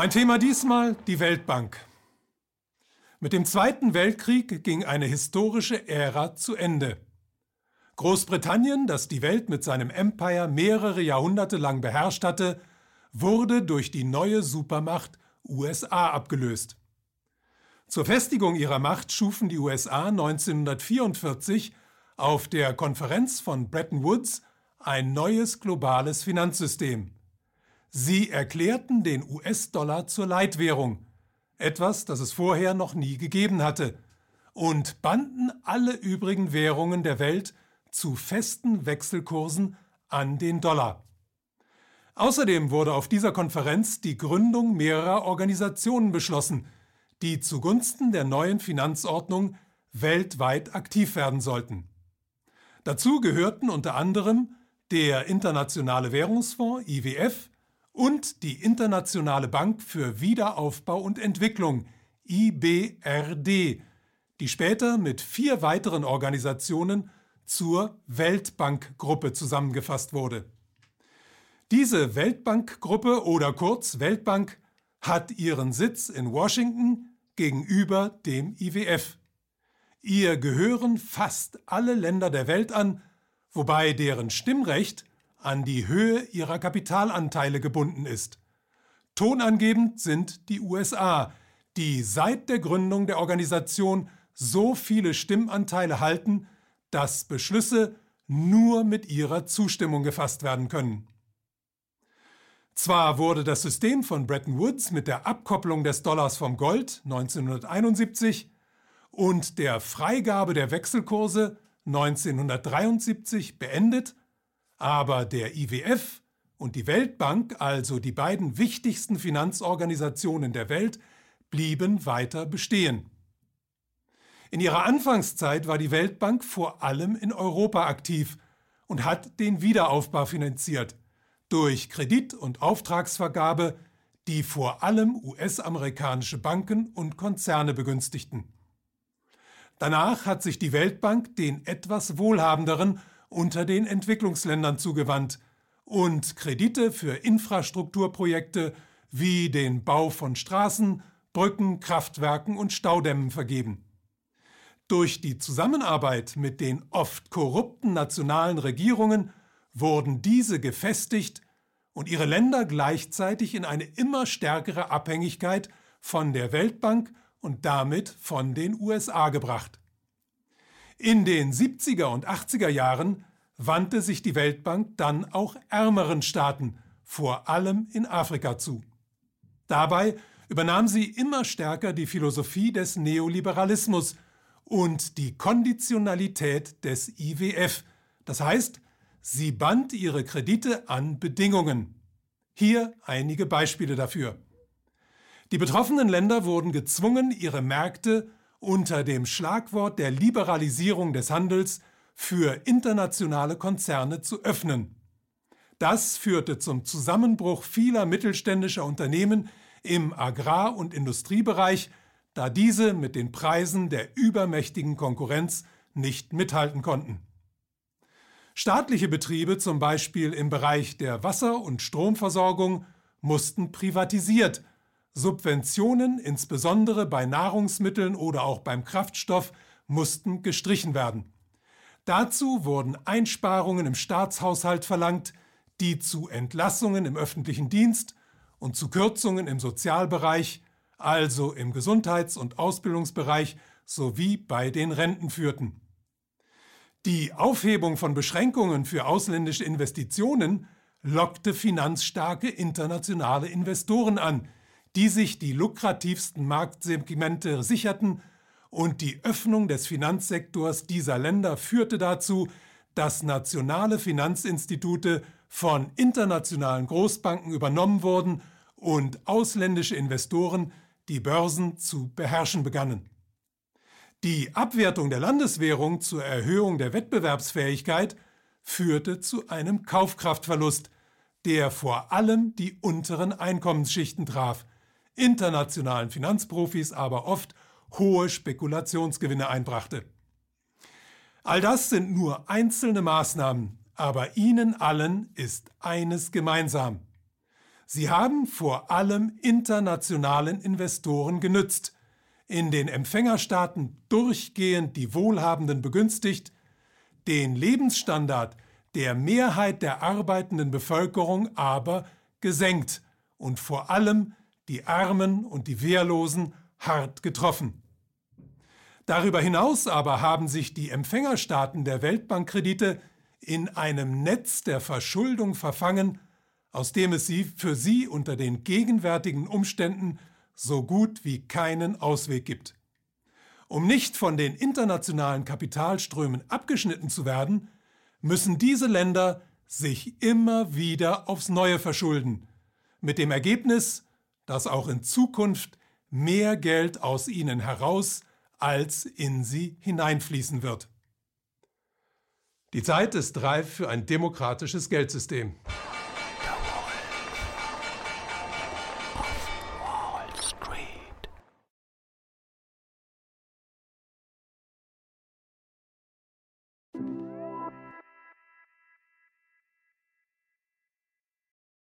Mein Thema diesmal die Weltbank. Mit dem Zweiten Weltkrieg ging eine historische Ära zu Ende. Großbritannien, das die Welt mit seinem Empire mehrere Jahrhunderte lang beherrscht hatte, wurde durch die neue Supermacht USA abgelöst. Zur Festigung ihrer Macht schufen die USA 1944 auf der Konferenz von Bretton Woods ein neues globales Finanzsystem. Sie erklärten den US-Dollar zur Leitwährung, etwas, das es vorher noch nie gegeben hatte, und banden alle übrigen Währungen der Welt zu festen Wechselkursen an den Dollar. Außerdem wurde auf dieser Konferenz die Gründung mehrerer Organisationen beschlossen, die zugunsten der neuen Finanzordnung weltweit aktiv werden sollten. Dazu gehörten unter anderem der Internationale Währungsfonds IWF und die Internationale Bank für Wiederaufbau und Entwicklung IBRD, die später mit vier weiteren Organisationen zur Weltbankgruppe zusammengefasst wurde. Diese Weltbankgruppe oder kurz Weltbank hat ihren Sitz in Washington gegenüber dem IWF. Ihr gehören fast alle Länder der Welt an, wobei deren Stimmrecht an die Höhe ihrer Kapitalanteile gebunden ist. Tonangebend sind die USA, die seit der Gründung der Organisation so viele Stimmanteile halten, dass Beschlüsse nur mit ihrer Zustimmung gefasst werden können. Zwar wurde das System von Bretton Woods mit der Abkopplung des Dollars vom Gold 1971 und der Freigabe der Wechselkurse 1973 beendet, aber der IWF und die Weltbank, also die beiden wichtigsten Finanzorganisationen der Welt, blieben weiter bestehen. In ihrer Anfangszeit war die Weltbank vor allem in Europa aktiv und hat den Wiederaufbau finanziert durch Kredit- und Auftragsvergabe, die vor allem US-amerikanische Banken und Konzerne begünstigten. Danach hat sich die Weltbank den etwas wohlhabenderen unter den Entwicklungsländern zugewandt und Kredite für Infrastrukturprojekte wie den Bau von Straßen, Brücken, Kraftwerken und Staudämmen vergeben. Durch die Zusammenarbeit mit den oft korrupten nationalen Regierungen wurden diese gefestigt und ihre Länder gleichzeitig in eine immer stärkere Abhängigkeit von der Weltbank und damit von den USA gebracht. In den 70er und 80er Jahren wandte sich die Weltbank dann auch ärmeren Staaten, vor allem in Afrika zu. Dabei übernahm sie immer stärker die Philosophie des Neoliberalismus und die Konditionalität des IWF, das heißt, sie band ihre Kredite an Bedingungen. Hier einige Beispiele dafür. Die betroffenen Länder wurden gezwungen, ihre Märkte unter dem Schlagwort der Liberalisierung des Handels für internationale Konzerne zu öffnen. Das führte zum Zusammenbruch vieler mittelständischer Unternehmen im Agrar- und Industriebereich, da diese mit den Preisen der übermächtigen Konkurrenz nicht mithalten konnten. Staatliche Betriebe, zum Beispiel im Bereich der Wasser- und Stromversorgung, mussten privatisiert Subventionen, insbesondere bei Nahrungsmitteln oder auch beim Kraftstoff, mussten gestrichen werden. Dazu wurden Einsparungen im Staatshaushalt verlangt, die zu Entlassungen im öffentlichen Dienst und zu Kürzungen im Sozialbereich, also im Gesundheits- und Ausbildungsbereich sowie bei den Renten führten. Die Aufhebung von Beschränkungen für ausländische Investitionen lockte finanzstarke internationale Investoren an, die sich die lukrativsten Marktsegmente sicherten, und die Öffnung des Finanzsektors dieser Länder führte dazu, dass nationale Finanzinstitute von internationalen Großbanken übernommen wurden und ausländische Investoren die Börsen zu beherrschen begannen. Die Abwertung der Landeswährung zur Erhöhung der Wettbewerbsfähigkeit führte zu einem Kaufkraftverlust, der vor allem die unteren Einkommensschichten traf, internationalen Finanzprofis aber oft hohe Spekulationsgewinne einbrachte. All das sind nur einzelne Maßnahmen, aber ihnen allen ist eines gemeinsam. Sie haben vor allem internationalen Investoren genützt, in den Empfängerstaaten durchgehend die Wohlhabenden begünstigt, den Lebensstandard der Mehrheit der arbeitenden Bevölkerung aber gesenkt und vor allem die Armen und die Wehrlosen hart getroffen. Darüber hinaus aber haben sich die Empfängerstaaten der Weltbankkredite in einem Netz der Verschuldung verfangen, aus dem es sie für sie unter den gegenwärtigen Umständen so gut wie keinen Ausweg gibt. Um nicht von den internationalen Kapitalströmen abgeschnitten zu werden, müssen diese Länder sich immer wieder aufs Neue verschulden, mit dem Ergebnis, dass auch in Zukunft mehr Geld aus ihnen heraus als in sie hineinfließen wird. Die Zeit ist reif für ein demokratisches Geldsystem.